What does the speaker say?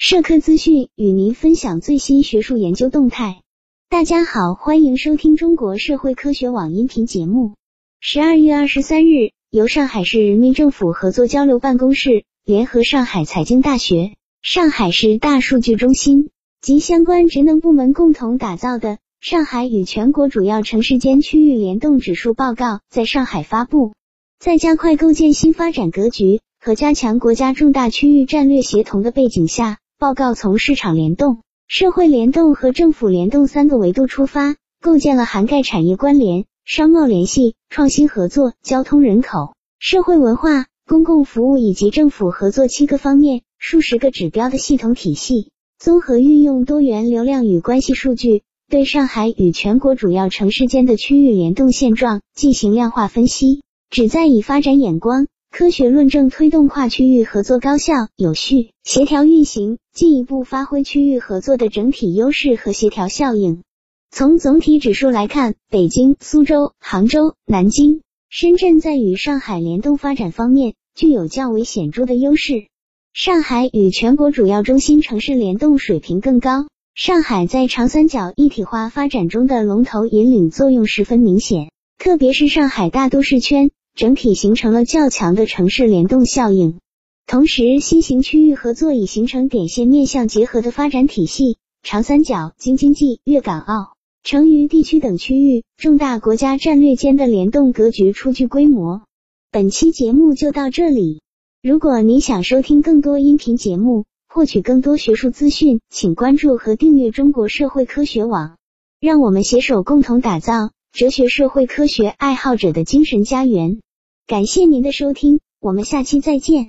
社科资讯与您分享最新学术研究动态。大家好，欢迎收听中国社会科学网音频节目。十二月二十三日，由上海市人民政府合作交流办公室联合上海财经大学、上海市大数据中心及相关职能部门共同打造的《上海与全国主要城市间区域联动指数报告》在上海发布。在加快构建新发展格局和加强国家重大区域战略协同的背景下，报告从市场联动、社会联动和政府联动三个维度出发，构建了涵盖产业关联、商贸联系、创新合作、交通人口、社会文化、公共服务以及政府合作七个方面、数十个指标的系统体系。综合运用多元流量与关系数据，对上海与全国主要城市间的区域联动现状进行量化分析，旨在以发展眼光。科学论证推动跨区域合作高效、有序、协调运行，进一步发挥区域合作的整体优势和协调效应。从总体指数来看，北京、苏州、杭州、南京、深圳在与上海联动发展方面具有较为显著的优势。上海与全国主要中心城市联动水平更高。上海在长三角一体化发展中的龙头引领作用十分明显，特别是上海大都市圈。整体形成了较强的城市联动效应，同时新型区域合作已形成点线面向结合的发展体系，长三角、京津冀、粤港澳、成渝地区等区域重大国家战略间的联动格局初具规模。本期节目就到这里，如果您想收听更多音频节目，获取更多学术资讯，请关注和订阅中国社会科学网，让我们携手共同打造哲学社会科学爱好者的精神家园。感谢您的收听，我们下期再见。